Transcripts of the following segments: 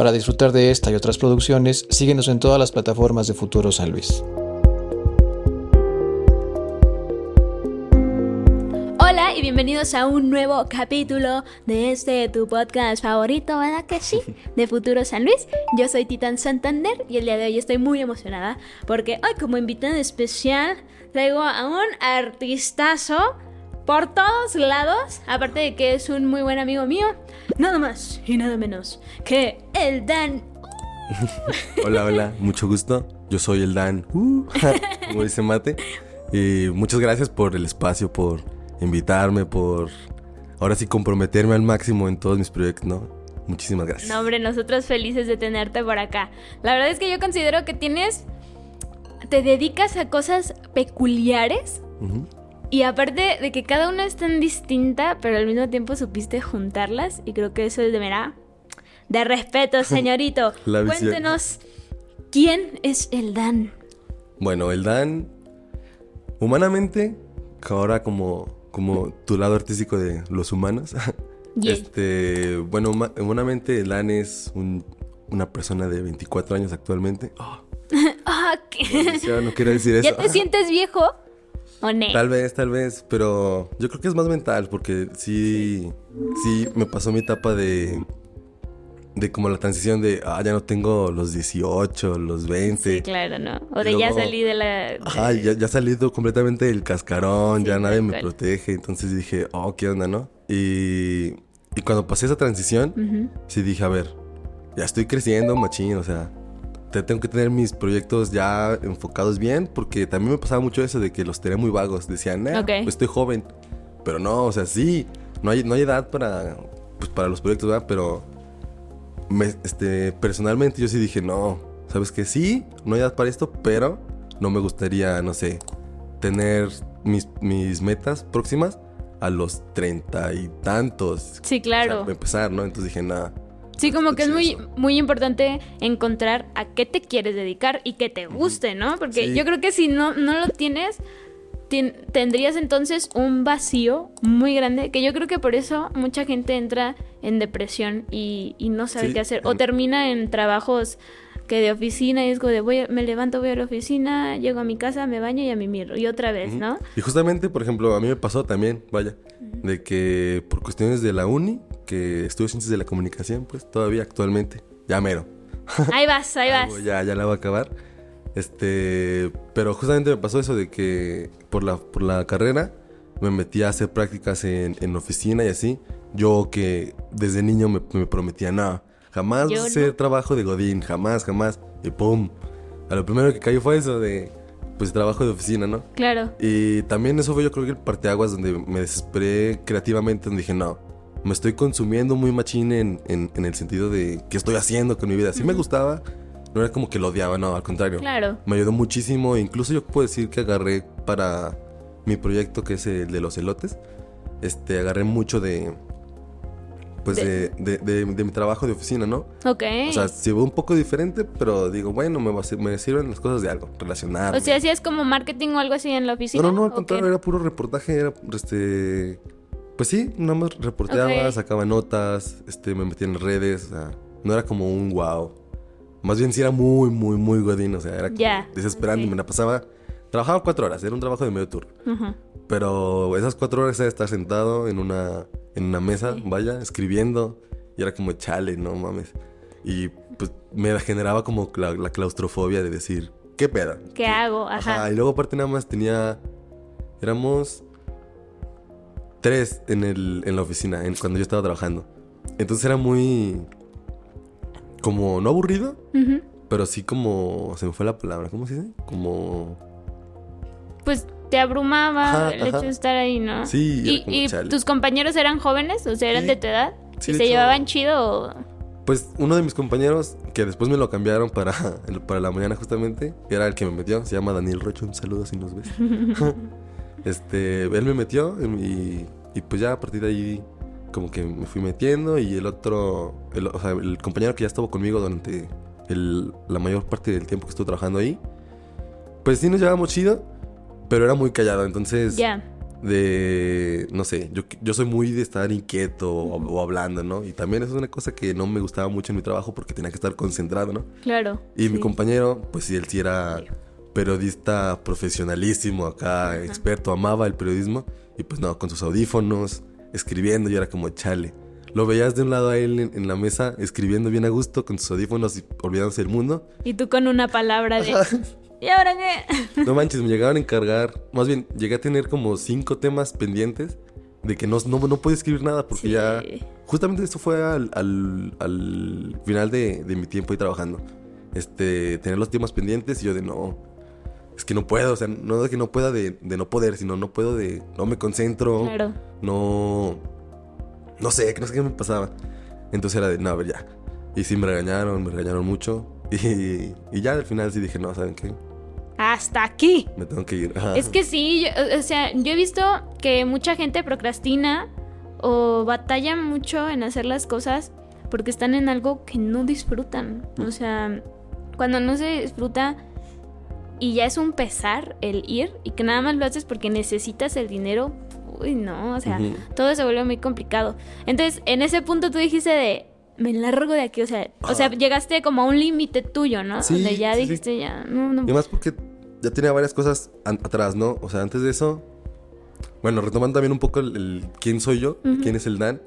Para disfrutar de esta y otras producciones, síguenos en todas las plataformas de Futuro San Luis. Hola y bienvenidos a un nuevo capítulo de este tu podcast favorito, ¿verdad que sí? De Futuro San Luis. Yo soy Titán Santander y el día de hoy estoy muy emocionada porque hoy como invitado especial traigo a un artistazo por todos lados, aparte de que es un muy buen amigo mío, nada más y nada menos que el Dan. hola, hola, mucho gusto. Yo soy el Dan, uh, como dice Mate. Y muchas gracias por el espacio, por invitarme, por ahora sí comprometerme al máximo en todos mis proyectos, ¿no? Muchísimas gracias. No, hombre, nosotros felices de tenerte por acá. La verdad es que yo considero que tienes, te dedicas a cosas peculiares. Y aparte de que cada una es tan distinta, pero al mismo tiempo supiste juntarlas, y creo que eso es de mera de respeto, señorito. Cuéntenos, ¿quién es el Dan? Bueno, el Dan, humanamente, ahora como como tu lado artístico de los humanos. Este, bueno, humanamente Lan es una persona de 24 años actualmente. Oh. ah, no quiero decir eso. ¿Ya te sientes viejo? ¿O no? Tal vez, tal vez, pero yo creo que es más mental porque sí, sí me pasó mi etapa de de como la transición de, ah, ya no tengo los 18, los 20. Sí, claro, ¿no? O de ya salí de la... Ajá, ya, ya salí completamente del cascarón, ya nadie me protege, entonces dije, oh, ¿qué onda, no? Y, y cuando pasé esa transición, sí dije, a ver, ya estoy creciendo, machín, o sea, tengo que tener mis proyectos ya enfocados bien, porque también me pasaba mucho eso de que los tenía muy vagos, decían, eh, pues estoy joven, pero no, o sea, sí, no hay, no hay edad para, pues, para los proyectos, ¿verdad? Pero este, personalmente yo sí dije, no, sabes que sí, no hay edad para esto, pero no me gustaría, no sé, tener mis, mis metas próximas a los treinta y tantos. Sí, claro. empezar, ¿no? Entonces dije, nada. Sí, como que es muy, muy importante encontrar a qué te quieres dedicar y que te guste, ¿no? Porque yo creo que si no, no lo tienes, tendrías entonces un vacío muy grande, que yo creo que por eso mucha gente entra en depresión y, no sabe qué hacer, o termina en trabajos que de oficina y es como de voy, me levanto, voy a la oficina, llego a mi casa, me baño y a mi mirro, y otra vez, ¿no? Y justamente, por ejemplo, a mí me pasó también, vaya, de que por cuestiones de la uni, que estudio ciencias de la comunicación, pues todavía actualmente, ya mero. Ahí vas, ahí vas. ya, ya la voy a acabar. Este, pero justamente me pasó eso de que por la, por la carrera me metí a hacer prácticas en, en oficina y así. Yo que desde niño me, me prometía, nada, jamás hacer trabajo de Godín, jamás, jamás. Y pum, a lo primero que cayó fue eso de, pues, trabajo de oficina, ¿no? Claro. Y también eso fue yo creo que el parteaguas donde me desesperé creativamente, donde dije, no, me estoy consumiendo muy machín en, en, el sentido de qué estoy haciendo con mi vida. Sí me gustaba, no era como que lo odiaba, no, al contrario. Claro. Me ayudó muchísimo. Incluso yo puedo decir que agarré para mi proyecto, que es el de los elotes. Este, agarré mucho de. Pues de, de, mi trabajo de oficina, ¿no? Ok. O sea, se ve un poco diferente, pero digo, bueno, me, me sirven las cosas de algo, relacionar. O sea, ¿hacías como marketing o algo así en la oficina? No, no, no, al contrario, era puro reportaje, era este. Pues sí, nada más reporteaba, sacaba notas, este, me metía en redes, o sea, no era como un wow. Más bien sí era muy, muy, muy godín. O sea, era desesperante. Me la pasaba. Trabajaba cuatro horas, era un trabajo de medio turno. Pero esas cuatro horas era estar sentado en una, en una mesa, vaya, escribiendo. Y era como chale, no mames. Y pues me generaba como la, claustrofobia de decir, ¿qué pedo? ¿Qué, hago? Ajá. Y luego aparte nada más tenía... Éramos tres en, el, en la oficina, en, cuando yo estaba trabajando. Entonces era muy como no aburrido, pero sí como se me fue la palabra, ¿cómo se dice? Como pues te abrumaba el hecho de estar ahí, ¿no? Sí. ¿Y, tus compañeros eran jóvenes? O sea, eran de tu edad? ¿Y se llevaban chido? Pues uno de mis compañeros, que después me lo cambiaron para, para la mañana justamente, era el que me metió, se llama Daniel Rocho, un saludo si nos ves. este, él me metió y, y pues ya a partir de ahí como que me fui metiendo y el otro, el, o sea, el compañero que ya estuvo conmigo durante la mayor parte del tiempo que estuve trabajando ahí, pues sí nos llevábamos chido, pero era muy callado, entonces... Ya. de, no sé, yo, yo soy muy de estar inquieto o, hablando, ¿no? Y también eso es una cosa que no me gustaba mucho en mi trabajo porque tenía que estar concentrado, ¿no? Claro. Y mi compañero, pues sí, él sí era periodista profesionalísimo acá, experto, amaba el periodismo y pues no, con sus audífonos, escribiendo, y era como chale. Lo veías de un lado a él en, la mesa, escribiendo bien a gusto, con sus audífonos y olvidándose del mundo. Y tú con una palabra de... ¿Y ahora qué? No manches, me llegaron a encargar, más bien, llegué a tener como cinco temas pendientes de que no, no, no podía escribir nada porque ya... Justamente esto fue al, al, final de, de, mi tiempo ahí trabajando. Este, tener los temas pendientes y yo de no, es que no puedo, o sea, no de que no pueda de, de no poder, sino no puedo de, no me concentro, claro. no, no sé, no sé qué me pasaba. Entonces era de, no, a ver, ya. Y sí me regañaron, me regañaron mucho. Y, y ya al final sí dije, no, ¿saben qué? Hasta aquí. Me tengo que ir. Es que sí, o sea, yo he visto que mucha gente procrastina o batalla mucho en hacer las cosas porque están en algo que no disfrutan. O sea, cuando no se disfruta y ya es un pesar el ir y que nada más lo haces porque necesitas el dinero, uy, no, o sea, todo se vuelve muy complicado. Entonces, en ese punto tú dijiste de, me largo de aquí, o sea, o sea, llegaste como a un límite tuyo, ¿no? Sí, Donde ya dijiste, ya, no, no. Y además porque ya tenía varias cosas atrás, ¿no? O sea, antes de eso, bueno, retomando también un poco el, quién soy yo, quién es el Dan,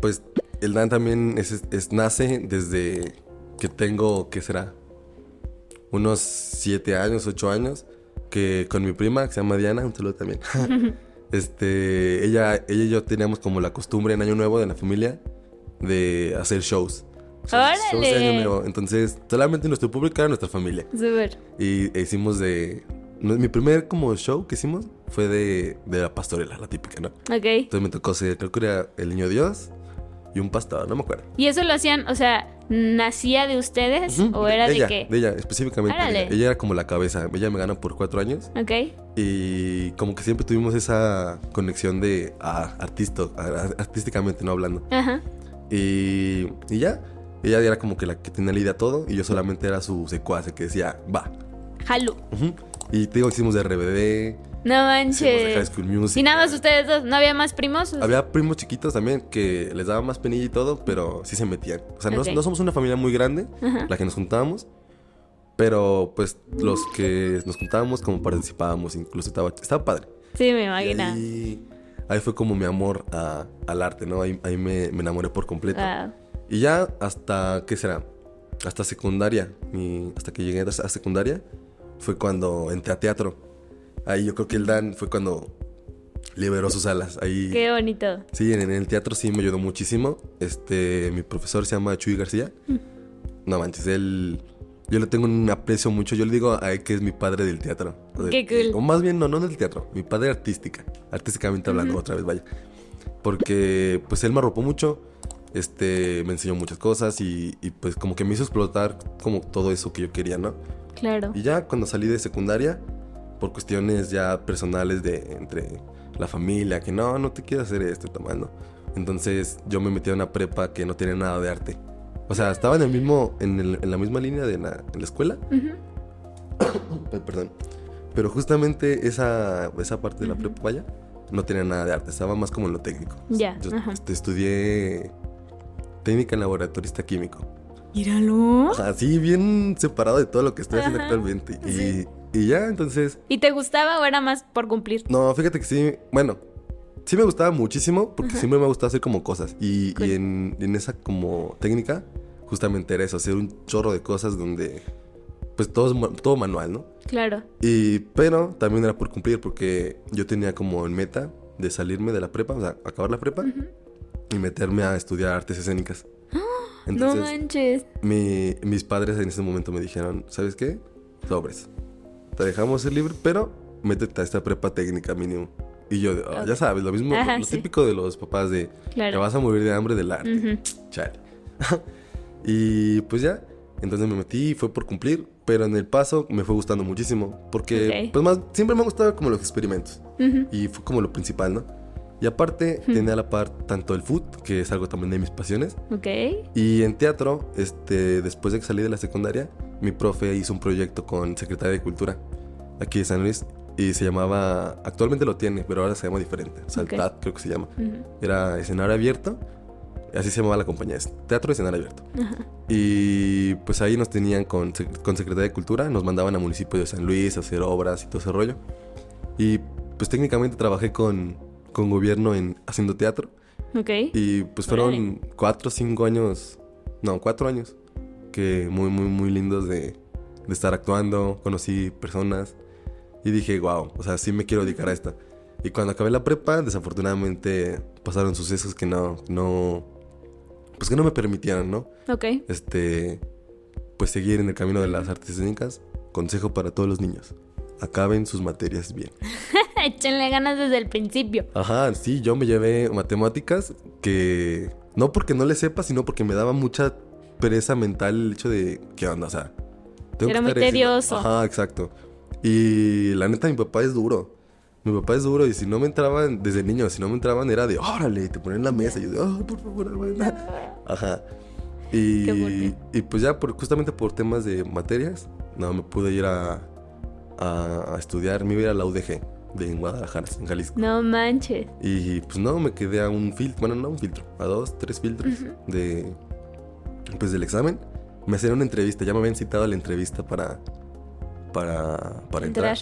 pues el Dan también es, es, nace desde que tengo, ¿qué será? Unos siete años, ocho años, que con mi prima, que se llama Diana, un saludo también. este, ella, ella y yo teníamos como la costumbre en Año Nuevo de la familia de hacer shows. ¡Órale! Entonces, solamente nuestro público era nuestra familia. Súper. Y hicimos de... Mi primer como show que hicimos fue de, de la pastorela, la típica, ¿no? Ok. Entonces me tocó ser, creo que era el niño Dios y un pastor, no me acuerdo. ¿Y eso lo hacían, o sea, nacía de ustedes o era de, qué? De ella, específicamente. Ella. ella. era como la cabeza, ella me ganó por cuatro años. Ok. Y como que siempre tuvimos esa conexión de ah, artista, artísticamente, no hablando. Ajá. Y, y ya, ella era como que la que tenía la idea todo y yo solamente era su secuace que decía, va. Jalo. Y te digo, hicimos de RBD. No manches. Y nada más ustedes dos, ¿no había más primos? Había primos chiquitos también que les daba más penilla y todo, pero sí se metían. O sea, no, somos una familia muy grande, la que nos juntábamos. Pero pues los que nos juntábamos como participábamos, incluso estaba, estaba padre. Sí, me imagino. Y ahí fue como mi amor al arte, ¿no? Ahí, me, enamoré por completo. Y ya hasta, ¿qué será? Hasta secundaria, hasta que llegué a secundaria, fue cuando entré a teatro. Ahí yo creo que el Dan fue cuando liberó sus alas. Ahí, Qué bonito. Sí, en, el teatro sí me ayudó muchísimo. Este, mi profesor se llama Chuy García. Mm. No manches, él... Yo le tengo un aprecio mucho. Yo le digo a él que es mi padre del teatro. Qué cool. O más bien, no, no del teatro. Mi padre artística. Artísticamente hablando, otra vez, vaya. Porque, pues, él me arropó mucho. Este, me enseñó muchas cosas y, y, pues, como que me hizo explotar como todo eso que yo quería, ¿no? Claro. Y ya cuando salí de secundaria, por cuestiones ya personales de entre la familia, que no, no te quiero hacer esto, tomando. Entonces yo me metí a una prepa que no tiene nada de arte. O sea, estaba en el mismo, en, la misma línea de la, en la escuela. Perdón. Pero justamente esa, esa parte de la prepa, vaya, no tenía nada de arte, estaba más como en lo técnico. Ya. Yo este, estudié técnica en laboratorista químico. Míralo. Así, bien separado de todo lo que estoy haciendo actualmente. Y, y, ya, entonces. ¿Y te gustaba o era más por cumplir? No, fíjate que sí. Bueno, sí me gustaba muchísimo porque siempre me ha gustado hacer como cosas. Y, y en, en, esa como técnica, justamente era eso, hacer un chorro de cosas donde. Pues todo, todo manual, ¿no? Claro. Y, pero también era por cumplir porque yo tenía como en meta de salirme de la prepa, o sea, acabar la prepa y meterme a estudiar artes escénicas no manches. mis padres en ese momento me dijeron, ¿sabes qué? Sobres. Te dejamos ser libre, pero métete a esta prepa técnica mínimo. Y yo, ah, ya sabes, lo mismo, lo típico de los papás de que vas a morir de hambre del arte. Chale. y pues ya, entonces me metí y fue por cumplir, pero en el paso me fue gustando muchísimo, porque pues más, siempre me ha gustado como los experimentos. Y fue como lo principal, ¿no? Y aparte, tenía a la par tanto el foot, que es algo también de mis pasiones. Ok. Y en teatro, este, después de que salí de la secundaria, mi profe hizo un proyecto con Secretaría de Cultura, aquí de San Luis. y se llamaba, actualmente lo tiene, pero ahora se llama diferente. O sea, el TAT creo que se llama. Era escenario abierto, así se llamaba la compañía, es Teatro Escenario Abierto. Y pues ahí nos tenían con, con Secretaría de Cultura, nos mandaban a municipio de San Luis a hacer obras y todo ese rollo. Y pues técnicamente trabajé con, con gobierno en haciendo teatro. Ok. Y pues fueron cuatro o cinco años, no, cuatro años, que muy, muy, muy lindos de, de estar actuando, conocí personas y dije, wow, o sea, sí me quiero dedicar a esta. Y cuando acabé la prepa, desafortunadamente pasaron sucesos que no, no, pues que no me permitieron, ¿no? Ok. Este, pues seguir en el camino de las artes escénicas. Consejo para todos los niños. Acaben sus materias bien. Échenle ganas desde el principio. Ajá, sí, yo me llevé matemáticas que no porque no le sepa, sino porque me daba mucha pereza mental el hecho de, ¿qué onda? O sea, tengo Era muy tedioso. Ajá, exacto. Y la neta, mi papá es duro. Mi papá es duro y si no me entraban, desde niño, si no me entraban era de, órale, te ponen en la mesa. Y yo de, oh, por favor, Ajá. Y, y pues ya, por, justamente por temas de materias, no me pude ir a, a, estudiar, me iba a ir a la UDG de Guadalajara, en Jalisco. No manches. Y pues no, me quedé a un filtro, bueno, no un filtro, a dos, tres filtros de, pues del examen. Me hacían una entrevista, ya me habían citado a la entrevista para, para, para entrar.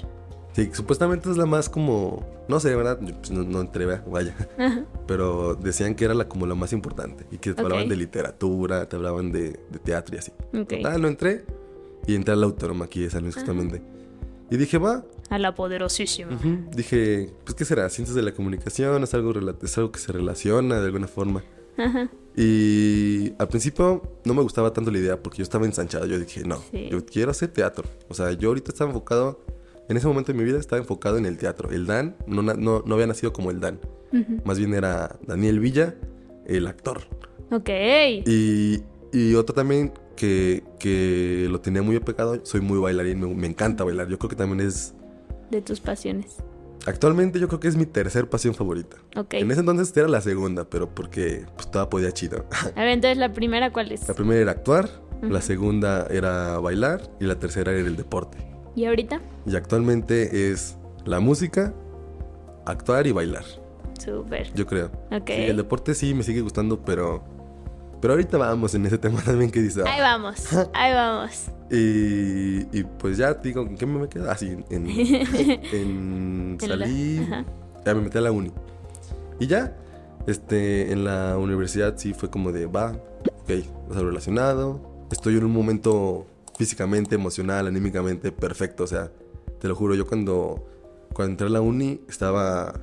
Sí, supuestamente es la más como, no sé, ¿verdad? Pues, no, entré, vaya. Pero decían que era la como la más importante y que te hablaban de literatura, te hablaban de, teatro y así. Total, no entré y entré a la autónoma aquí de San Luis justamente. Y dije, va. A la poderosísima. Dije, pues, ¿qué será? Ciencias de la comunicación, es algo, es algo que se relaciona de alguna forma. Y al principio no me gustaba tanto la idea porque yo estaba ensanchado. Yo dije, no, yo quiero hacer teatro. O sea, yo ahorita estaba enfocado, en ese momento de mi vida estaba enfocado en el teatro. El Dan no, no, no había nacido como el Dan. Más bien era Daniel Villa, el actor. Ok. Y, y otro también que, que, lo tenía muy apegado, soy muy bailarín, me, me encanta bailar. Yo creo que también es... De tus pasiones. Actualmente yo creo que es mi tercer pasión favorita. Ok. En ese entonces era la segunda, pero porque pues toda podía chido. A ver, entonces la primera cuál es? La primera era actuar, la segunda era bailar y la tercera era el deporte. ¿Y ahorita? Y actualmente es la música, actuar y bailar. Súper. Yo creo. Ok. Sí, el deporte sí me sigue gustando, pero pero ahorita vamos en ese tema también que dice. Ahí vamos, ahí vamos. Y, y pues ya digo, ¿en qué me quedo? Así, ah, en, en salir. Ya me metí a la uni. Y ya, este, en la universidad sí fue como de, va, ok, vas relacionado. Estoy en un momento físicamente, emocional, anímicamente perfecto. O sea, te lo juro, yo cuando, cuando entré a la uni estaba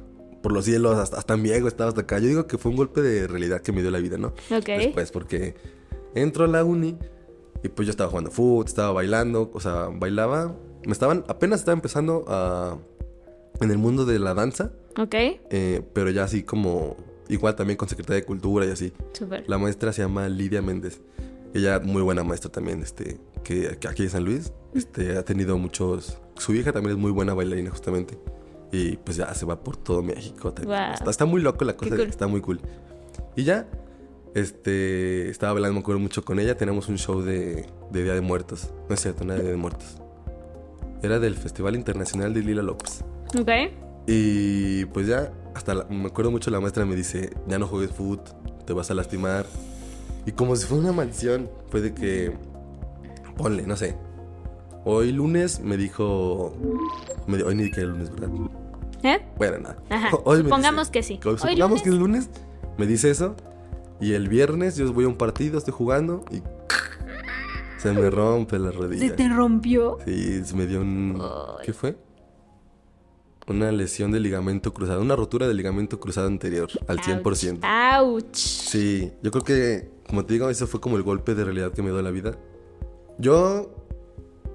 por los cielos, hasta, hasta en viejo, estaba hasta acá. Yo digo que fue un golpe de realidad que me dio la vida, ¿no? Ok. Después, porque entro a la uni y pues yo estaba jugando fútbol, estaba bailando, o sea, bailaba. Me estaban, apenas estaba empezando a, en el mundo de la danza. Ok. Eh, pero ya así como, igual también con Secretaría de Cultura y así. Súper. La maestra se llama Lidia Méndez. Ella, muy buena maestra también, este, que, aquí en San Luis, este, ha tenido muchos... Su hija también es muy buena bailarina, justamente. Y pues ya se va por todo México. Está, muy loco la cosa, está muy cool. Y ya, este, estaba hablando, me acuerdo mucho con ella. Tenemos un show de, de Día de Muertos. No es cierto, no era de Día de Muertos. Era del Festival Internacional de Lila López. Ok. Y pues ya, hasta me acuerdo mucho la maestra me dice, ya no juegues foot, te vas a lastimar. Y como si fuera una maldición, fue de que, ponle, no sé. Hoy lunes me dijo, me, hoy ni que el lunes, ¿verdad? ¿Eh? Bueno, nada. Ajá. supongamos que sí. Supongamos que es lunes. Me dice eso. Y el viernes yo voy a un partido, estoy jugando y se me rompe la rodilla. ¿Se te rompió? Sí, se me dio un... ¿Qué fue? Una lesión de ligamento cruzado, una rotura de ligamento cruzado anterior al 100%. ¡Auch! Sí, yo creo que, como te digo, eso fue como el golpe de realidad que me dio la vida. Yo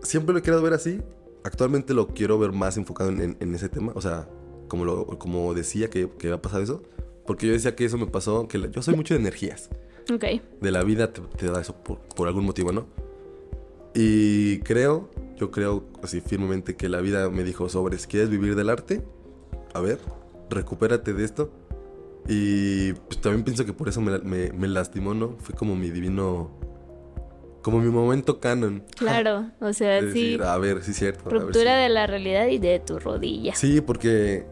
siempre lo he querido ver así. Actualmente lo quiero ver más enfocado en, en ese tema. O sea, como, lo, como decía que, que a pasar eso. Porque yo decía que eso me pasó, que yo soy mucho de energías. Ok. De la vida te, da eso por, por, algún motivo, ¿no? Y creo, yo creo así firmemente que la vida me dijo sobres, ¿quieres vivir del arte? A ver, recupérate de esto. Y pues, también pienso que por eso me, me, me lastimó, ¿no? Fue como mi divino como mi momento canon. Claro, o sea, sí. A ver, sí es cierto. Ruptura de la realidad y de tu rodilla. Sí, porque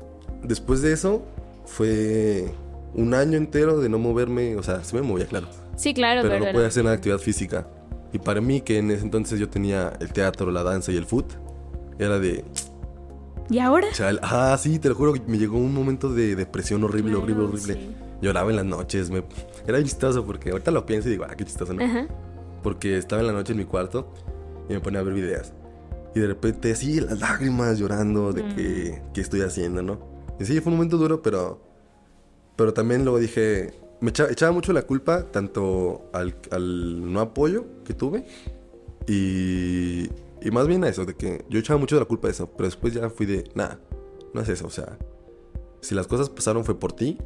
después de eso fue un año entero de no moverme, o sea, sí me movía, claro. Sí, claro, pero, no podía hacer nada de actividad física. Y para mí, que en ese entonces yo tenía el teatro, la danza y el foot, era de... ¿Y ahora? ah, sí, te lo juro, me llegó un momento de depresión horrible, horrible, horrible. Lloraba en las noches, me... era chistoso porque ahorita lo pienso y digo, ah, qué chistoso, ¿no? Porque estaba en la noche en mi cuarto y me ponía a ver videos. Y de repente, sí, las lágrimas llorando de que, mm. qué estoy haciendo, ¿no? Y sí, fue un momento duro, pero, pero también luego dije, me echaba, mucho la culpa tanto al, al, no apoyo que tuve y, y más bien a eso, de que yo echaba mucho de la culpa de eso, pero después ya fui de, nada, no es eso, o sea, si las cosas pasaron fue por ti,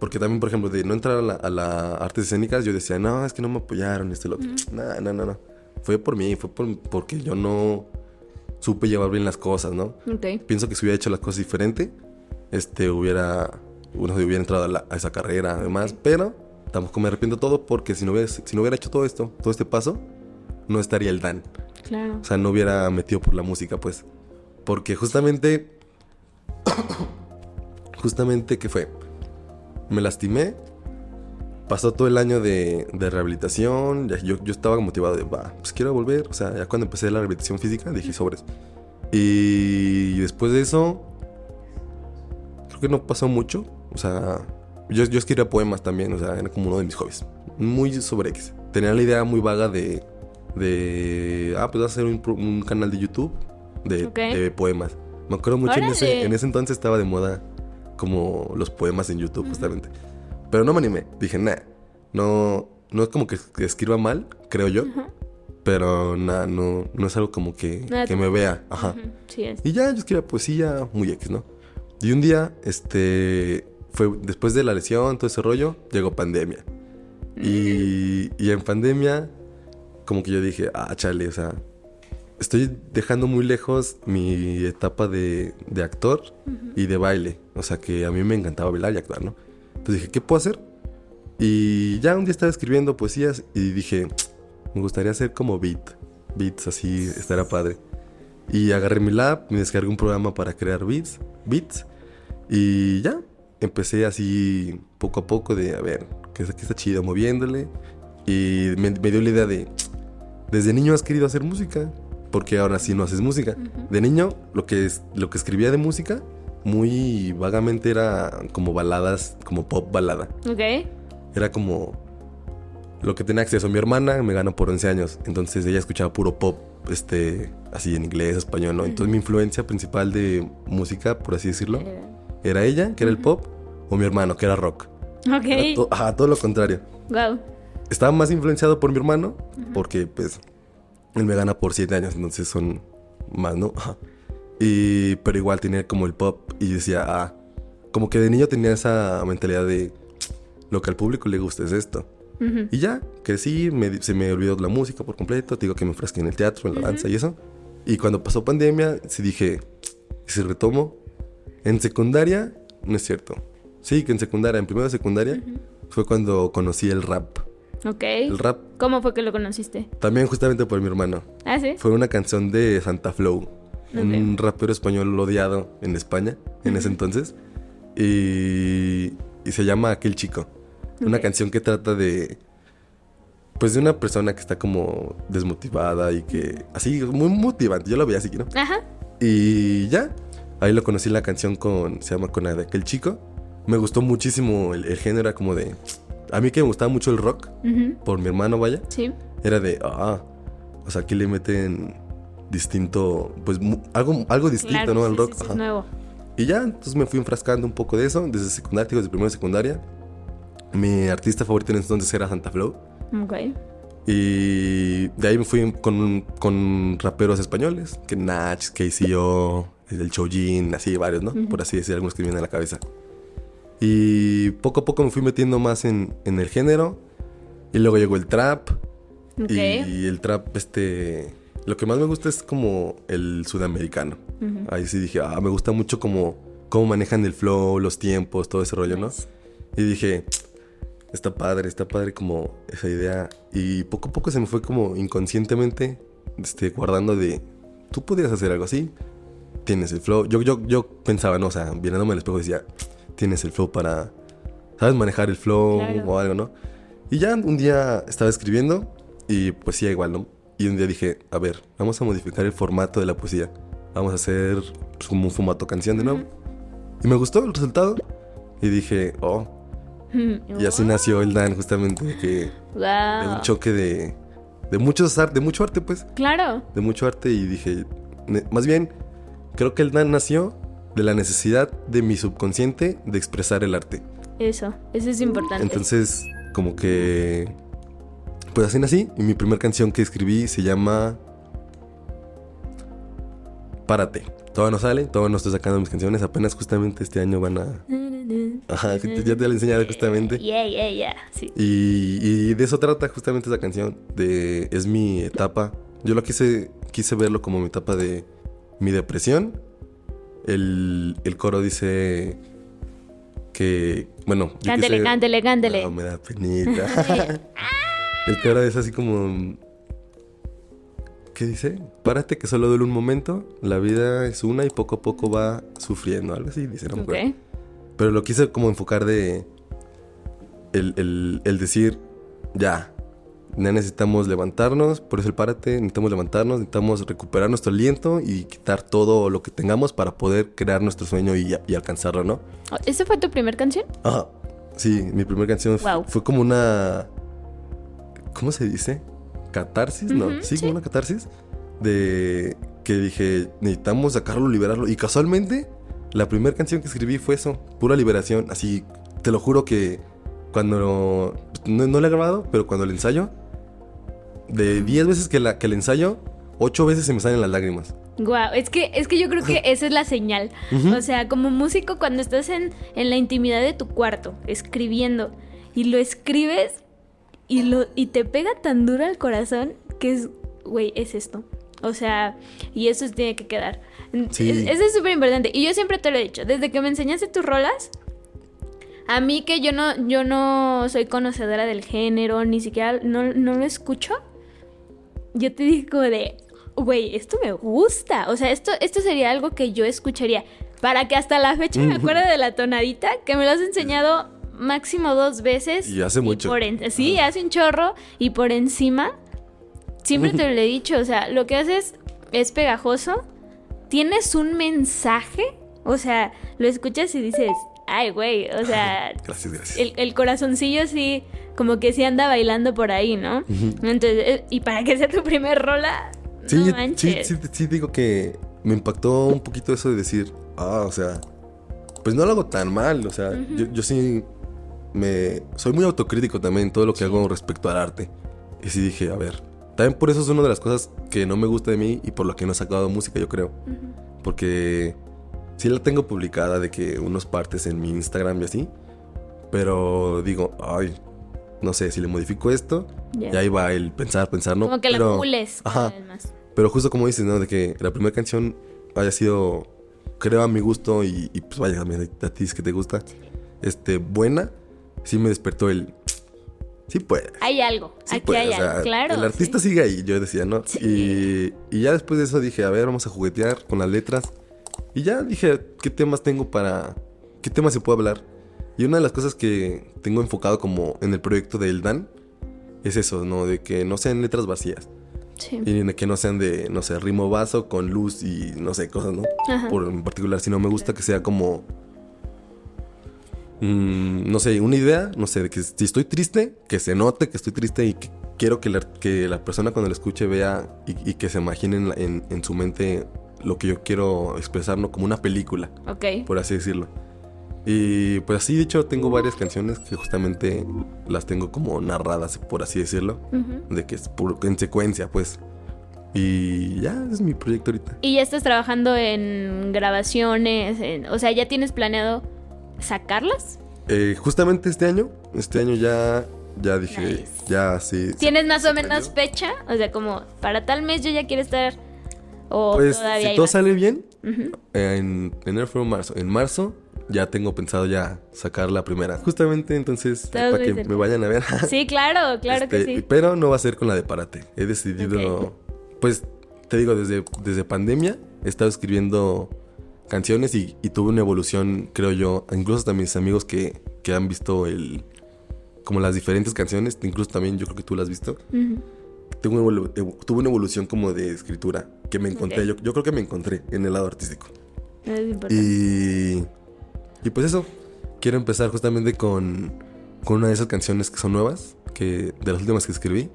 porque también, por ejemplo, de no entrar a las la artes escénicas, yo decía, no, es que no me apoyaron, este, lo otro. No, no, no, no. Fue por mí, fue por, porque yo no supe llevar bien las cosas, ¿no? Pienso que si hubiera hecho las cosas diferente, este, hubiera, uno hubiera entrado a, esa carrera, además, pero tampoco me arrepiento todo porque si no, hubiera, si no hubiera hecho todo esto, todo este paso, no estaría el Dan. Claro. O sea, no hubiera metido por la música, pues. Porque justamente, justamente, ¿qué fue? me lastimé. Pasó todo el año de, rehabilitación. yo, yo, estaba motivado de, va, pues quiero volver. O sea, ya cuando empecé la rehabilitación física, dije sobres. Y después de eso, creo que no pasó mucho. O sea, yo, yo escribía poemas también. O sea, era como uno de mis hobbies. Muy sobre X. Tenía la idea muy vaga de, de ah, pues hacer un, canal de YouTube de, poemas. Me acuerdo mucho en ese, en ese entonces estaba de moda como los poemas en YouTube, justamente. Pero no me animé. Dije, nah, no, no es como que, escriba mal, creo yo. Pero nada, no, no es algo como que, que me vea. Ajá. Y ya yo escribía poesía muy X, ¿no? Y un día, este, fue después de la lesión, todo ese rollo, llegó pandemia. Y, y en pandemia, como que yo dije, ah, chale, o sea, estoy dejando muy lejos mi etapa de, de actor y de baile. O sea que a mí me encantaba bailar y actuar, ¿no? Entonces dije, ¿qué puedo hacer? Y ya un día estaba escribiendo poesías y dije, me gustaría hacer como beat. Beats, así estará padre. Y agarré mi lab, me descargué un programa para crear beats, beats. Y ya, empecé así poco a poco de, a ver, que, está chido moviéndole. Y me, me dio la idea de, desde niño has querido hacer música porque ahora sí no haces música. De niño, lo que, es, lo que escribía de música, muy vagamente era como baladas, como pop balada. Ok. Era como lo que tenía acceso. Mi hermana me ganó por 11 años, entonces ella escuchaba puro pop, este, así en inglés, español, ¿no? Entonces mi influencia principal de música, por así decirlo, era ella, que era el pop, o mi hermano, que era rock. Ok. ajá, todo lo contrario. Wow. Estaba más influenciado por mi hermano, porque pues él me gana por 7 años, entonces son más, ¿no? Y, pero igual tenía como el pop y decía, ah, como que de niño tenía esa mentalidad de lo que al público le gusta es esto. Y ya, crecí, me, se me olvidó la música por completo, te digo que me enfrasqué en el teatro, en la danza y eso. Y cuando pasó pandemia, sí dije, si retomo, en secundaria, no es cierto. Sí, que en secundaria, en primera secundaria, fue cuando conocí el rap. Ok. El rap. ¿Cómo fue que lo conociste? También justamente por mi hermano. Ah, sí. Fue una canción de Santa Flow. Un rapero español odiado en España en ese entonces. Y, y, se llama Aquel Chico. Una canción que trata de... Pues de una persona que está como desmotivada y que... Así, muy motivante. Yo lo veía así, ¿no? Ajá. Y ya. Ahí lo conocí la canción con... Se llama Con Aquel Chico. Me gustó muchísimo el, el género, como de a mí que me gustaba mucho el rock, por mi hermano, vaya. Sí. Era de, ah, o sea, aquí le meten distinto, pues algo, algo distinto, ¿no? Al rock. Sí, nuevo. Y ya, entonces me fui enfrascando un poco de eso, desde secundaria, desde primera secundaria. Mi artista favorito en ese entonces era Santa Flow. Ok. Y de ahí me fui con, con raperos españoles, que Nach, KCO, el Chojin, así varios, ¿no? Por así decir, algunos que me vienen a la cabeza. Y poco a poco me fui metiendo más en, el género. Y luego llegó el trap. Y, el trap, este. Lo que más me gusta es como el sudamericano. Ahí sí dije, ah, me gusta mucho como cómo manejan el flow, los tiempos, todo ese rollo, ¿no? Y dije, está padre, está padre como esa idea. Y poco a poco se me fue como inconscientemente este, guardando de, tú podrías hacer algo así, tienes el flow. Yo, yo, yo pensaba, no, o sea, viéndome al espejo decía, tienes el flow para, ¿sabes? Manejar el flow o algo, ¿no? Y ya un día estaba escribiendo y poesía igual, ¿no? Y un día dije, a ver, vamos a modificar el formato de la poesía. Vamos a hacer como un formato canción de nuevo. Y me gustó el resultado. Y dije, oh. y así nació el Dan, justamente, que de un choque de, de, muchos de mucho arte, pues. Claro. De mucho arte. Y dije, más bien, creo que el Dan nació de la necesidad de mi subconsciente de expresar el arte. Eso, eso es importante. Entonces, como que. Pues así nací. Y mi primera canción que escribí se llama. Párate. Todavía no sale, todavía no estoy sacando mis canciones. Apenas justamente este año van a. Ajá, ya te la he enseñado justamente. Yeah, yeah, yeah. Sí. Y, y, de eso trata justamente esa canción. De, es mi etapa. Yo lo quise, quise verlo como mi etapa de mi depresión. El, el coro dice que, bueno... Cántele, cántele, cántele. No, me da penita. el coro es así como... ¿Qué dice? Párate que solo duele un momento, la vida es una y poco a poco va sufriendo, algo así, dice, no Pero lo quise como enfocar de... El, el, el decir, ya, necesitamos levantarnos, por eso el párate, necesitamos levantarnos, necesitamos recuperar nuestro aliento y quitar todo lo que tengamos para poder crear nuestro sueño y, alcanzarlo, ¿no? ¿Esa fue tu primera canción? Ajá, sí, mi primera canción fue, como una... ¿Cómo se dice? Catarsis, ¿no? sí, como una catarsis de que dije, necesitamos sacarlo, liberarlo. Y casualmente, la primera canción que escribí fue eso, pura liberación. Así, te lo juro que cuando... No, no la he grabado, pero cuando el ensayo, de 10 veces que, la, que el ensayo, 8 veces se me salen las lágrimas. Guau, es que, es que yo creo que esa es la señal. O sea, como músico, cuando estás en, en la intimidad de tu cuarto, escribiendo, y lo escribes y, lo, y te pega tan duro al corazón que es, güey, es esto. O sea, y eso tiene que quedar. Sí. eso es súper importante. Y yo siempre te lo he dicho, desde que me enseñaste tus rolas, a mí que yo no, yo no soy conocedora del género, ni siquiera no, no lo escucho yo te digo de, güey, esto me gusta. O sea, esto, esto sería algo que yo escucharía. Para que hasta la fecha me acuerde de la tonadita, que me lo has enseñado máximo dos veces. Y hace mucho. sí, hace un chorro. Y por encima, siempre te lo he dicho, o sea, lo que haces es pegajoso. Tienes un mensaje. O sea, lo escuchas y dices, ay, güey, o sea, gracias, gracias. El, el, corazoncillo sí, como que sí anda bailando por ahí, ¿no? Entonces, eh, y para que sea tu primer rola, sí, sí, sí, sí, digo que me impactó un poquito eso de decir, ah, o sea, pues no lo hago tan mal, o sea, yo, yo, sí me soy muy autocrítico también en todo lo que hago respecto al arte. Y sí dije, a ver, también por eso es una de las cosas que no me gusta de mí y por lo que no he sacado música, yo creo. Porque sí la tengo publicada de que unos partes en mi Instagram y así. Pero digo, ay, no sé, si le modifico esto, y ahí va el pensar, pensar, ¿no? Como que pero, lo pules. Ajá. Pero justo como dices, ¿no? De que la primera canción haya sido, creo a mi gusto y, pues vaya, a ti es que te gusta, este, buena, sí me despertó el... Sí pues. Hay algo, aquí hay algo, claro. El artista sigue ahí, yo decía, ¿no? Y, y ya después de eso dije, a ver, vamos a juguetear con las letras. Y ya dije, ¿qué temas tengo para... ¿Qué temas se puede hablar? Y una de las cosas que tengo enfocado como en el proyecto de El Dan es eso, ¿no? De que no sean letras vacías. Sí. Y de que no sean de, no sé, ritmo vaso con luz y no sé, cosas, ¿no? Por en particular, sino me gusta que sea como. Mm, no sé, una idea, no sé, de que si estoy triste, que se note que estoy triste y que quiero que la, que la persona cuando la escuche vea y, que se imagine en, en, su mente lo que yo quiero expresar, ¿no? Como una película. Ok. Por así decirlo. Y pues así, de hecho, tengo varias canciones que justamente las tengo como narradas, por así decirlo. De que es en secuencia, pues. Y ya, es mi proyecto ahorita. ¿Y ya estás trabajando en grabaciones? o sea, ¿ya tienes planeado sacarlas? Eh, justamente este año, este año ya, ya dije, ya sí. ¿Tienes más o menos fecha? O sea, como para tal mes yo ya quiero estar... O pues si todo sale bien, en enero, febrero, marzo. En marzo ya tengo pensado ya sacar la primera. Justamente entonces, para que me vayan a ver. Sí, claro, claro que este, sí. Pero no va a ser con la de Parate. He decidido, pues, te digo, desde, desde pandemia he estado escribiendo canciones y, tuve una evolución, creo yo, incluso hasta mis amigos que, que, han visto el como las diferentes canciones, incluso también yo creo que tú las has visto. tuve, una evolución como de escritura que me encontré, yo, yo, creo que me encontré en el lado artístico. y, y pues eso, quiero empezar justamente con, con una de esas canciones que son nuevas, que de las últimas que escribí.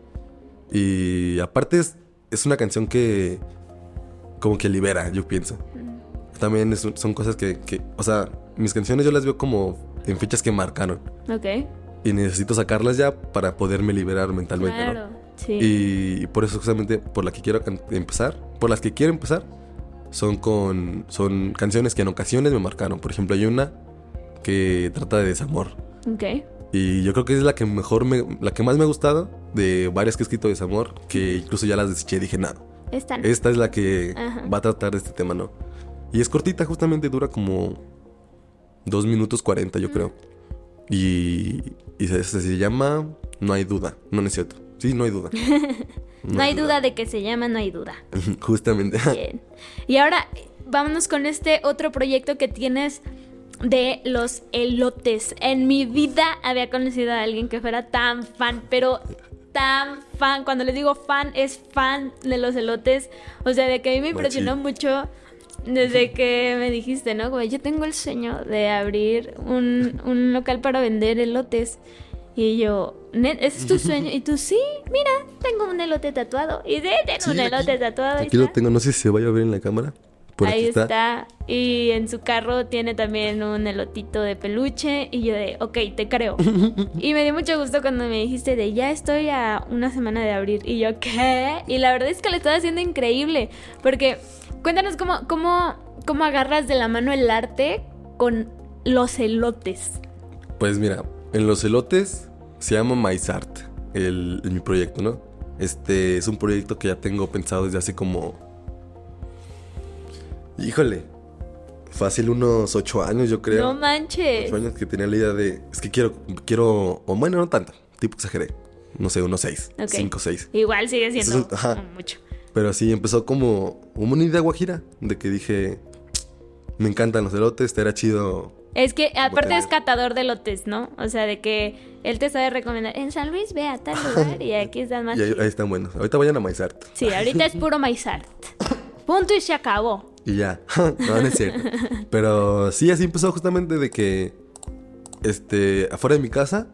Y aparte es, es una canción que como que libera, yo pienso. También son cosas que, que, o sea, mis canciones yo las veo como en fechas que marcaron. Ok. Y necesito sacarlas ya para poderme liberar mentalmente, claro, Sí. Y por eso justamente por la que quiero empezar, por las que quiero empezar, son con son canciones que en ocasiones me marcaron. Por ejemplo, hay una que trata de desamor. Ok. Y yo creo que es la que mejor me, la que más me ha gustado de varias que he escrito de desamor, que incluso ya las deseché y dije, nada. Esta, Esta es la que va a tratar de este tema, ¿no? Y es cortita, justamente dura como dos minutos 40, yo creo. Y, y se, se, llama No hay duda. No, no es cierto. Sí, no hay duda. No, hay duda. de que se llama No hay duda. Justamente. Bien. Y ahora vámonos con este otro proyecto que tienes de los elotes. En mi vida había conocido a alguien que fuera tan fan, pero tan fan. Cuando les digo fan, es fan de los elotes. O sea, de que a mí me impresionó mucho desde que me dijiste, ¿no? Como yo tengo el sueño de abrir un, un local para vender elotes. Y yo, ¿ese es tu sueño? Y tú, sí, mira, tengo un elote tatuado. Y sí, tengo un elote tatuado. Aquí lo tengo, no sé si se vaya a ver en la cámara. Ahí está. Y en su carro tiene también un elotito de peluche. Y yo de, ok, te creo. y me dio mucho gusto cuando me dijiste de, ya estoy a una semana de abrir. Y yo, ¿qué? Y la verdad es que lo estás haciendo increíble. Porque Cuéntanos cómo, cómo, cómo agarras de la mano el arte con los elotes. Pues mira, en los elotes se llama MySart, el, mi proyecto, ¿no? Este es un proyecto que ya tengo pensado desde hace como. Híjole. Fácil unos ocho años, yo creo. No manches. Ocho años que tenía la idea de. Es que quiero. Quiero. O bueno, no tanto. Tipo exageré. No sé, unos seis. Cinco, seis. Igual sigue siendo mucho. Pero sí, empezó como una idea guajira de que dije, me encantan los elotes, era chido. Es que aparte es catador de elotes, ¿no? O sea, de que él te sabe recomendar, en San Luis ve a tal lugar y aquí están más. y ahí, están buenos. Ahorita vayan a Maizart. Sí, ahorita es puro Maizart. Punto y se acabó. Y ya. no, no es cierto. Pero sí, así empezó justamente de que, este, afuera de mi casa,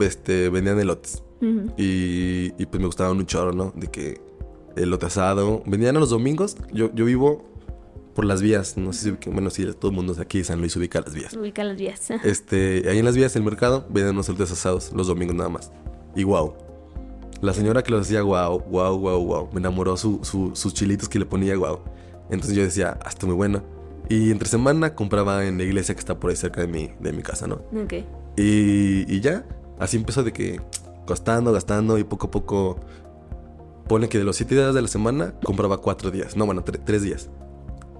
este, vendían elotes. y, y pues me gustaba un chorro, ¿no? De que elote asado. Vendían a los domingos. Yo, yo vivo por las vías. No sé si, bueno, si todo el mundo de aquí San Luis ubica las vías. Ubica las vías. Este, ahí en las vías del mercado vendían unos elotes asados los domingos nada más. Y wow. La señora que los hacía, wow, wow, wow, wow. Me enamoró su, sus chilitos que le ponía, wow. Entonces yo decía, hasta muy bueno. Y entre semana compraba en la iglesia que está por ahí cerca de mi, de mi casa, ¿no? Ok. Y, y ya, así empezó de que gastando, gastando y poco a poco pone que de los siete días de la semana compraba cuatro días. No, bueno, tres días.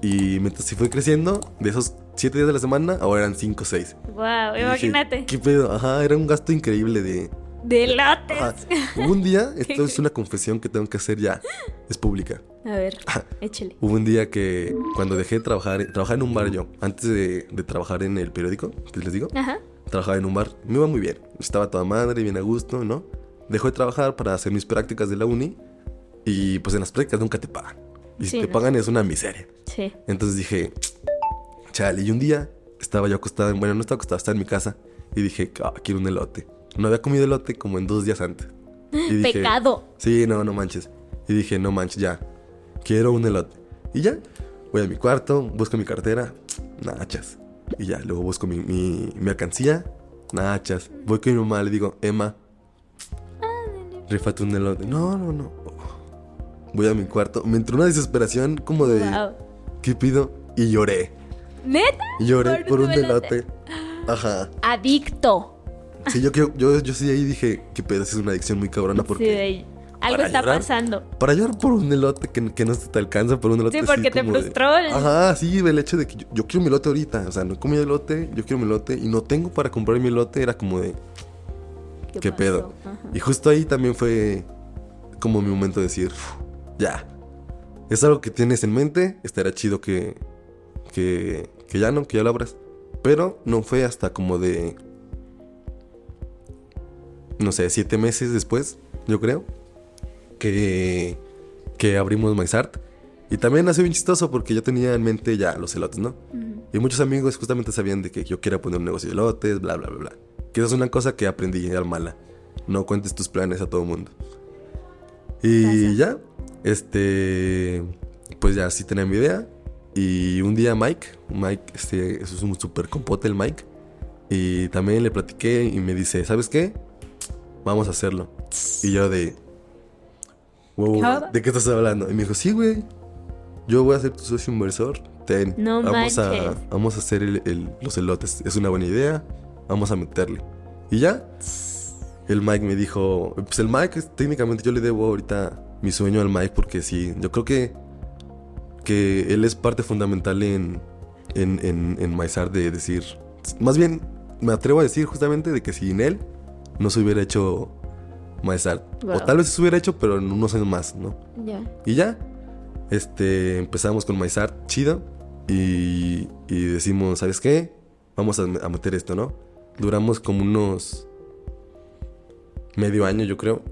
Y mientras se fue creciendo, de esos siete días de la semana, ahora eran cinco o seis. Wow, imagínate. ¿Qué pedo? Ajá, era un gasto increíble de. De lates. Hubo un día, esto es una confesión que tengo que hacer ya. Es pública. A ver, échale. Hubo un día que cuando dejé de trabajar, trabajaba en un bar yo, antes de, de trabajar en el periódico, que les digo. Ajá. Trabajaba en un bar. Me iba muy bien. Estaba toda madre, bien a gusto, ¿no? Dejó de trabajar para hacer mis prácticas de la uni y pues en las prácticas nunca te pagan. Y si te pagan es una miseria. Sí. Entonces dije, chale, y un día estaba yo acostado, bueno, no estaba acostado, estaba en mi casa y dije, ah, quiero un elote. No había comido elote como en dos días antes. Pecado. Sí, no, no manches. Y dije, no manches, ya, quiero un elote. Y ya, voy a mi cuarto, busco mi cartera, nachas. Y ya, luego busco mi, mi mercancía, nachas. Voy con mi mamá, le digo, Emma, rifate un elote. No, no, no. Voy a mi cuarto. Me entró una desesperación como de. ¿Qué pido? Y lloré. ¿Neta? Lloré por, un elote. Ajá. Adicto. Sí, yo, yo, yo, yo sí ahí dije, qué pedo, es una adicción muy cabrona porque. Algo está pasando. Para llorar por un elote que, que no te alcanza, por un elote Sí, porque te frustró. ajá, sí, el hecho de que yo, quiero mi elote ahorita. O sea, no he comido elote, yo quiero mi elote y no tengo para comprar mi elote. Era como de. ¿Qué, pedo? Y justo ahí también fue como mi momento de decir, ya. Es algo que tienes en mente, estaría chido que, que, que ya no, que ya lo abras. Pero no fue hasta como de no sé, siete meses después, yo creo, que, que abrimos MySart. Y también ha sido bien chistoso porque yo tenía en mente ya los elotes, ¿no? Y muchos amigos justamente sabían de que yo quería poner un negocio de elotes, bla, bla, bla, bla. Que eso es una cosa que aprendí al mala. No cuentes tus planes a todo el mundo. Y ya, este, pues ya sí tenía mi idea. Y un día Mike, Mike, este, eso es un super compote el Mike. Y también le platiqué y me dice, ¿sabes qué? vamos a hacerlo. Y yo de, wow, ¿de qué estás hablando? Y me dijo, sí, güey, yo voy a ser tu socio inversor. Ten, no vamos, a, vamos a hacer los elotes. Es una buena idea, vamos a meterle. Y ya, el Mike me dijo, pues el Mike, técnicamente yo le debo ahorita mi sueño al Mike porque sí, yo creo que, que él es parte fundamental en, en, en, en Maizar de decir, más bien me atrevo a decir justamente de que sin él no se hubiera hecho maestrar. O tal vez se hubiera hecho, pero en unos años más, ¿no? Ya. Y ya, este, empezamos con maestrar chido y, y, decimos, ¿sabes qué? Vamos a, meter esto, ¿no? Duramos como unos medio año, yo creo.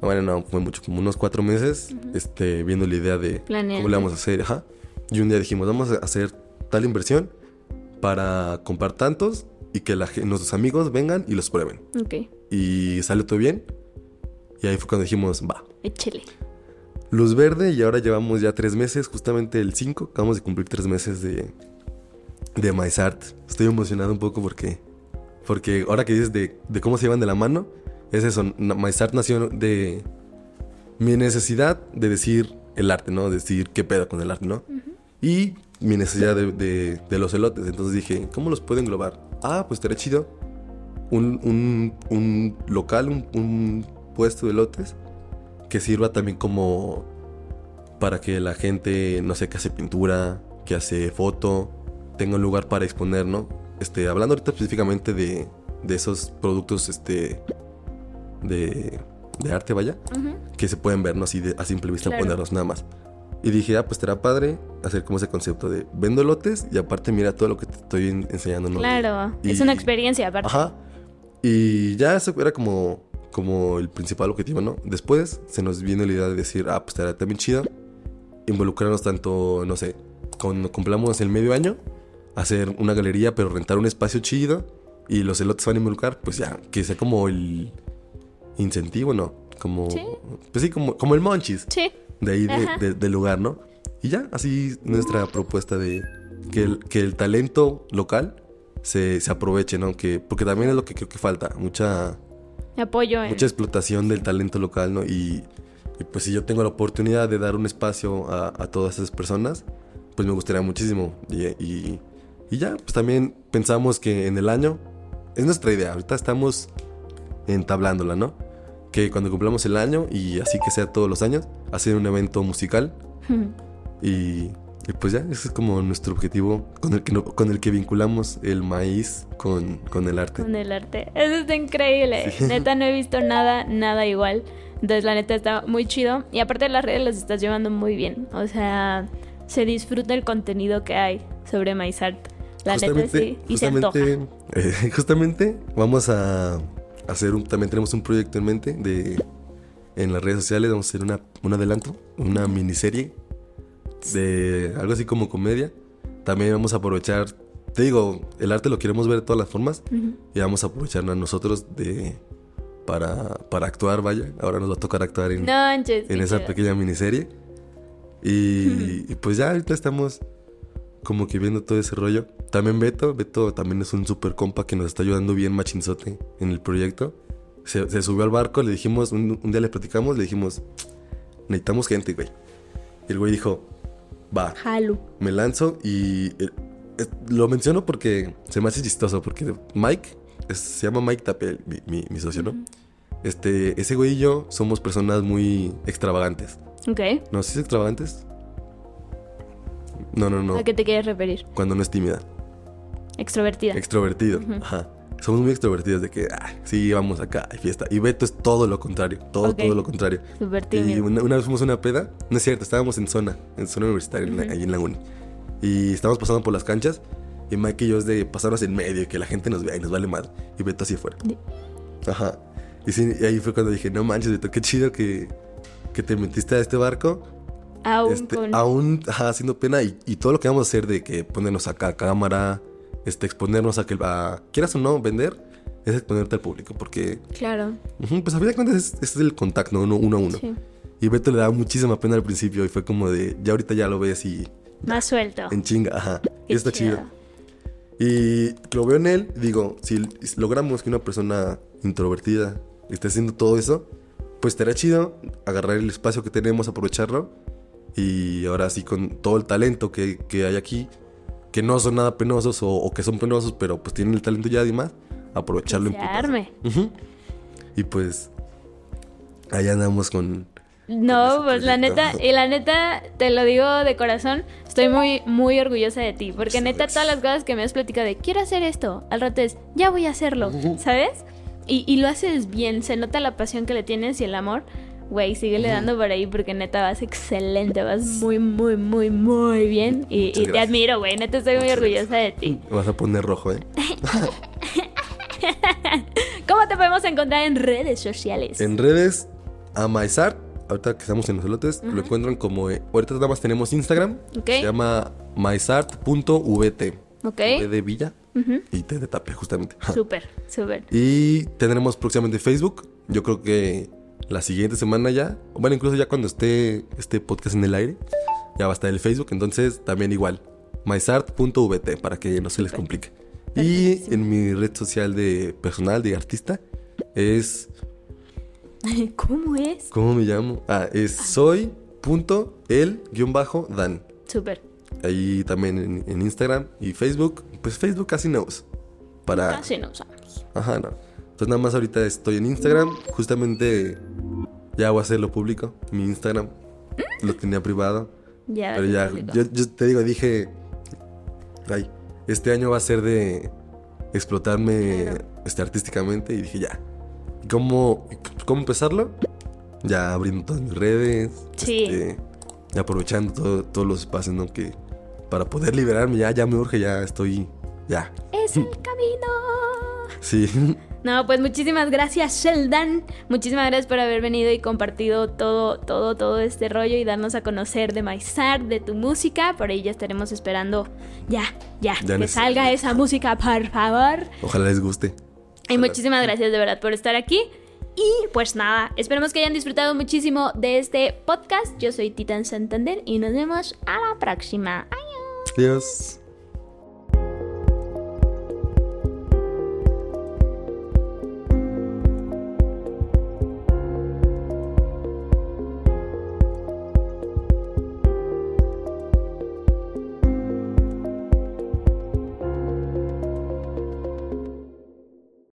Bueno, no, fue mucho, como unos cuatro meses, este, viendo la idea de cómo le vamos a hacer, ajá. Y un día dijimos, vamos a hacer tal inversión para comprar tantos y que la, nuestros amigos vengan y los prueben. Ok. Y salió todo bien. Y ahí fue cuando dijimos, va. Échele. Luz verde y ahora llevamos ya tres meses, justamente el 5. Acabamos de cumplir tres meses de, de MySart. Estoy emocionado un poco porque, porque ahora que dices de, de cómo se llevan de la mano, es eso. MySart nació de mi necesidad de decir el arte, ¿no? Decir qué pedo con el arte, ¿no? Y mi necesidad de, de, los elotes. Entonces dije, ¿cómo los puedo englobar? Ah, pues estaría chido un, un, local, un, puesto de lotes que sirva también como para que la gente, no sé, que hace pintura, que hace foto, tenga un lugar para exponer, ¿no? Este, hablando ahorita específicamente de, de esos productos, este, de, de arte, vaya, que se pueden ver, ¿no? Así de, a simple vista ponerlos nada más. Y dije, ah, pues será padre hacer como ese concepto de vendo lotes y aparte mira todo lo que te estoy enseñando, ¿no? Claro, es una experiencia aparte. Ajá. Y ya eso era como, como el principal objetivo, ¿no? Después se nos viene la idea de decir, ah, pues estaría también chido involucrarnos tanto, no sé, cuando cumplamos el medio año, hacer una galería, pero rentar un espacio chido y los elotes van a involucrar, pues ya, que sea como el incentivo, ¿no? Como, ¿Sí? pues sí, como, como el monchis. Sí. De ahí, del lugar, ¿no? Y ya, así nuestra propuesta de que el, que el talento local se, se aproveche, ¿no? Que, porque también es lo que creo que falta, mucha... Apoyo. Mucha explotación del talento local, ¿no? Y, pues si yo tengo la oportunidad de dar un espacio a, todas esas personas, pues me gustaría muchísimo. Y, y, ya, pues también pensamos que en el año, es nuestra idea, ahorita estamos entablándola, ¿no? Que cuando cumplamos el año, y así que sea todos los años, hacer un evento musical. y y pues ya, ese es como nuestro objetivo con el que, con el que vinculamos el maíz con, con, el arte. Con el arte. Eso está increíble. Neta, no he visto nada, nada igual. Entonces, la neta está muy chido. Y aparte de las redes, las estás llevando muy bien. O sea, se disfruta el contenido que hay sobre maíz art. La neta sí. Y se antoja. Eh, justamente vamos a hacer un. También tenemos un proyecto en mente de. En las redes sociales vamos a hacer una, un adelanto, una miniserie de algo así como comedia. También vamos a aprovechar, te digo, el arte lo queremos ver de todas las formas y vamos a aprovecharnos a nosotros de para, para actuar, vaya. Ahora nos va a tocar actuar en, en esa pequeña miniserie. Y, pues ya ahorita estamos como que viendo todo ese rollo. También Beto, Beto también es un super compa que nos está ayudando bien machinzote en el proyecto. Se, subió al barco, le dijimos, un, un, día le platicamos, le dijimos, necesitamos gente, güey. Y el güey dijo, Va. Me lanzo y eh, lo menciono porque se me hace chistoso, porque Mike, se llama Mike Tapel, mi, mi, socio, ¿no? este, ese güey y yo somos personas muy extravagantes. Ok. ¿No? ¿Sí es extravagantes? No, no, no. ¿A qué te quieres referir? Cuando no es tímida. Extrovertida. Extrovertido. Ajá. Somos muy extrovertidos de que, ah, sí, vamos acá, hay fiesta. Y Beto es todo lo contrario, todo, Ok. todo lo contrario. Súper Y tímido. una, una vez fuimos a una peda, no es cierto, estábamos en zona, en zona universitaria, en la- ahí en la uni. Y estábamos pasando por las canchas, y Mike y yo es de pasarnos en medio y que la gente nos vea y nos vale madre. Y Beto así afuera. Di- Ajá. Y, sí, y ahí fue cuando dije, no manches, Beto, qué chido que, que te metiste a este barco. Aún este, con... Aún ajá, haciendo pena y, y todo lo que vamos a hacer de que ponernos acá a cámara, este, exponernos a que, a, quieras o no, vender, es exponerte al público. Porque, Claro. pues a fin de cuentas es, es el contacto uno, uno a uno. Sí. Y Beto le daba muchísima pena al principio y fue como de, ya ahorita ya lo ves y Más suelto. en chinga, ajá. Y está chido. Y lo veo en él, digo, si logramos que una persona introvertida esté haciendo todo eso, pues estaría chido agarrar el espacio que tenemos, aprovecharlo. Y ahora sí, con todo el talento que, que hay aquí, que no son nada penosos o, o que son penosos, pero pues tienen el talento ya y más, aprovecharlo Que en. Ujú. Y pues, ahí andamos con... No, pues la neta, y la neta, te lo digo de corazón, estoy muy, muy orgullosa de ti, porque neta todas las cosas que me has platicado de quiero hacer esto, al rato es ya voy a hacerlo, ¿sabes? Y, y lo haces bien, se nota la pasión que le tienes y el amor. Güey, síguele dando por ahí porque neta vas excelente, vas muy, muy, muy, muy bien. Y, te admiro, güey, neta estoy muy orgullosa de ti. Vas a poner rojo, ¿eh? ¿Cómo te podemos encontrar en redes sociales? En redes, a Maizart, ahorita que estamos en los elotes, lo encuentran como. eh, ahorita nada más tenemos Instagram. Ok. Se llama maizart.vt. Ok. V de Villa y T de Tapia, justamente. Súper, súper. y tendremos próximamente Facebook. Yo creo que la siguiente semana ya. Bueno, incluso ya cuando esté este podcast en el aire, ya va a estar el Facebook. Entonces, también igual. maizart.vt para que no se les complique. Y en mi red social de personal, de artista, es ¿Cómo es? ¿Cómo me llamo? Ah, es soy.el-dan. Súper. Ahí también en, en Instagram y Facebook. Pues Facebook casi no uso. Para... Casi no usamos. Ajá, no. Entonces nada más ahorita estoy en Instagram. Justamente ya voy a hacerlo público. Mi Instagram lo tenía privado. Ya. Pero ya, yo, yo te digo, dije... Ay, este año va a ser de explotarme Claro. este, artísticamente y dije ya. ¿Y ¿Cómo, ¿Cómo empezarlo? Ya abriendo todas mis redes. Sí. este, aprovechando todo- todos los espacios, ¿no? Que para poder liberarme ya, ya me urge, ya estoy... Ya. Es el camino. Sí. No, pues muchísimas gracias, Sheldon. Muchísimas gracias por haber venido y compartido todo, todo, todo este rollo y darnos a conocer de Maizar, de tu música. Por ahí ya estaremos esperando ya, ya, Ya que salga esa música, por favor. Ojalá les guste. Y muchísimas gracias de verdad por estar aquí. Y pues nada, esperemos que hayan disfrutado muchísimo de este podcast. Yo soy Titan Santander y nos vemos a la próxima. Adiós. Adiós.